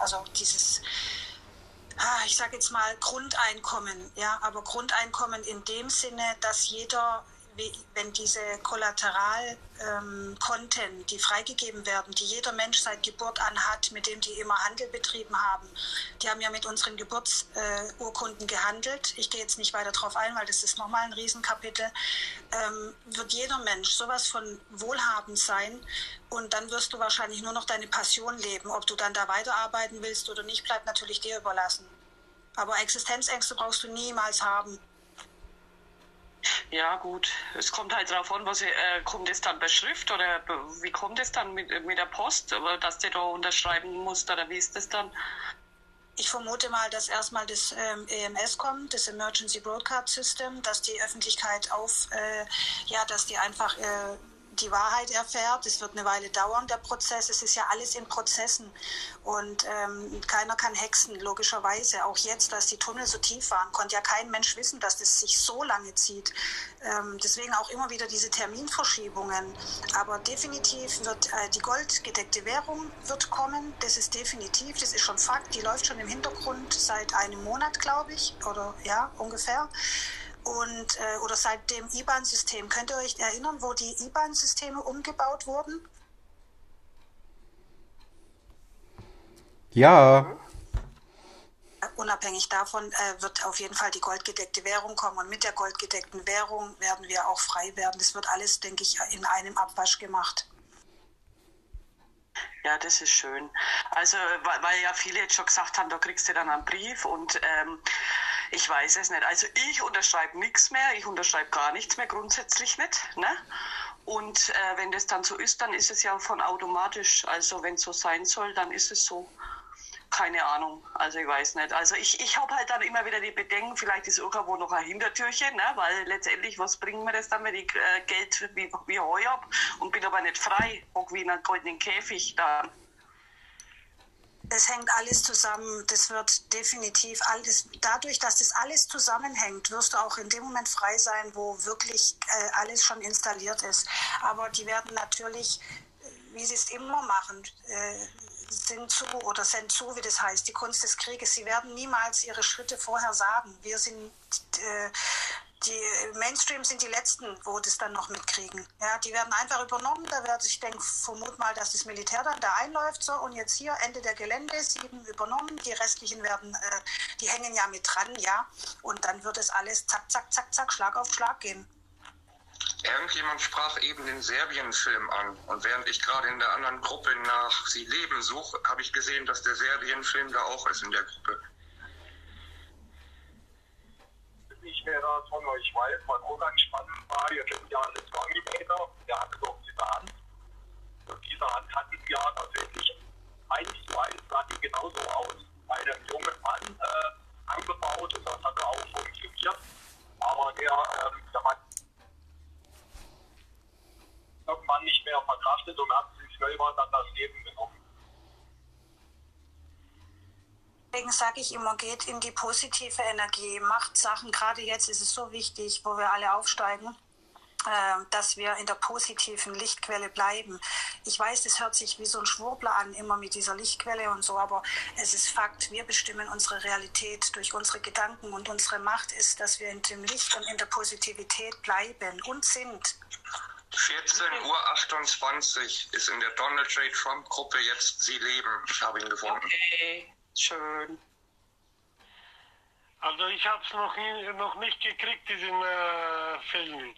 also dieses ah, ich sage jetzt mal Grundeinkommen, ja, aber Grundeinkommen in dem Sinne, dass jeder wenn diese Kollateralkonten, ähm, die freigegeben werden, die jeder Mensch seit Geburt an hat, mit dem die immer Handel betrieben haben, die haben ja mit unseren Geburtsurkunden äh, gehandelt. Ich gehe jetzt nicht weiter darauf ein, weil das ist nochmal ein Riesenkapitel. Ähm, wird jeder Mensch sowas von wohlhabend sein und dann wirst du wahrscheinlich nur noch deine Passion leben. Ob du dann da weiterarbeiten willst oder nicht, bleibt natürlich dir überlassen. Aber Existenzängste brauchst du niemals haben. Ja, gut. Es kommt halt darauf an, was, äh, kommt es dann bei Schrift oder wie kommt es dann mit, mit der Post, dass der da unterschreiben muss oder wie ist das dann? Ich vermute mal, dass erstmal das ähm, EMS kommt, das Emergency Broadcast System, dass die Öffentlichkeit auf, äh, ja, dass die einfach äh, die Wahrheit erfährt. Es wird eine Weile dauern, der Prozess. Es ist ja alles in Prozessen. Und ähm, keiner kann hexen, logischerweise. Auch jetzt, dass die Tunnel so tief waren, konnte ja kein Mensch wissen, dass das sich so lange zieht. Ähm, deswegen auch immer wieder diese Terminverschiebungen. Aber definitiv wird äh, die goldgedeckte Währung wird kommen. Das ist definitiv, das ist schon Fakt. Die läuft schon im Hintergrund seit einem Monat, glaube ich, oder ja, ungefähr und äh, oder seit dem IBAN-System. Könnt ihr euch erinnern, wo die IBAN-Systeme umgebaut wurden? Ja. Unabhängig davon äh, wird auf jeden Fall die goldgedeckte Währung kommen und mit der goldgedeckten Währung werden wir auch frei werden. Das wird alles, denke ich, in einem Abwasch gemacht. Ja, das ist schön. Also, weil, weil, ja viele jetzt schon gesagt haben, da kriegst du dann einen Brief und ähm, ich weiß es nicht. Also ich unterschreibe nichts mehr, ich unterschreibe gar nichts mehr, grundsätzlich nicht. Ne? Und äh, wenn das dann so ist, dann ist es ja von automatisch. Also wenn es so sein soll, dann ist es so. Keine Ahnung, also ich weiß nicht. Also ich, ich habe halt dann immer wieder die Bedenken, vielleicht ist irgendwo noch ein Hintertürchen, ne? weil letztendlich, was bringt mir das dann, wenn ich äh, Geld wie, wie Heu habe und bin aber nicht frei, hock wie in einem goldenen Käfig da es hängt alles zusammen. Das wird definitiv alles, dadurch, dass das alles zusammenhängt, wirst du auch in dem Moment frei sein, wo wirklich äh, alles schon installiert ist. Aber die werden natürlich, äh, wie sie es immer machen, äh, sind zu oder sind zu, wie das heißt, die Kunst des Krieges. Sie werden niemals ihre Schritte vorher sagen. Wir sind äh, die Mainstream sind die letzten, wo das dann noch mitkriegen. Ja, die werden einfach übernommen. Da wird, ich denke, vermute mal, dass das Militär dann da einläuft so und jetzt hier Ende der Gelände, sieben übernommen. Die restlichen werden, äh, die hängen ja mit dran, ja. Und dann wird es alles zack, zack, zack, zack, Schlag auf Schlag gehen. Irgendjemand sprach eben den Serbien-Film an. Und während ich gerade in der anderen Gruppe nach Sie leben suche, habe ich gesehen, dass der Serbien-Film da auch ist in der Gruppe. Nicht, wer das von euch weiß, was auch ganz spannend war. Ihr kennt ja alle Terminator, der hatte doch diese Hand. Und diese Hand hatten wir tatsächlich eins zu eins, sah die genauso aus. Bei einem jungen Mann äh, angebaut und das hat auch funktioniert. Aber der, ähm, der Mann irgendwann nicht mehr verkraftet und hat sich selber dann das Leben genommen. Deswegen sage ich immer, geht in die positive Energie, macht Sachen. Gerade jetzt ist es so wichtig, wo wir alle aufsteigen, äh, dass wir in der positiven Lichtquelle bleiben. Ich weiß, das hört sich wie so ein Schwurbler an, immer mit dieser Lichtquelle und so, aber es ist Fakt, wir bestimmen unsere Realität durch unsere Gedanken und unsere Macht ist, dass wir in dem Licht und in der Positivität bleiben und sind. 14.28 Uhr ist in der Donald J. Trump Gruppe jetzt Sie leben. Ich habe ihn gefunden. Okay. Schön. Also ich habe es noch, noch nicht gekriegt, diesen äh, Film.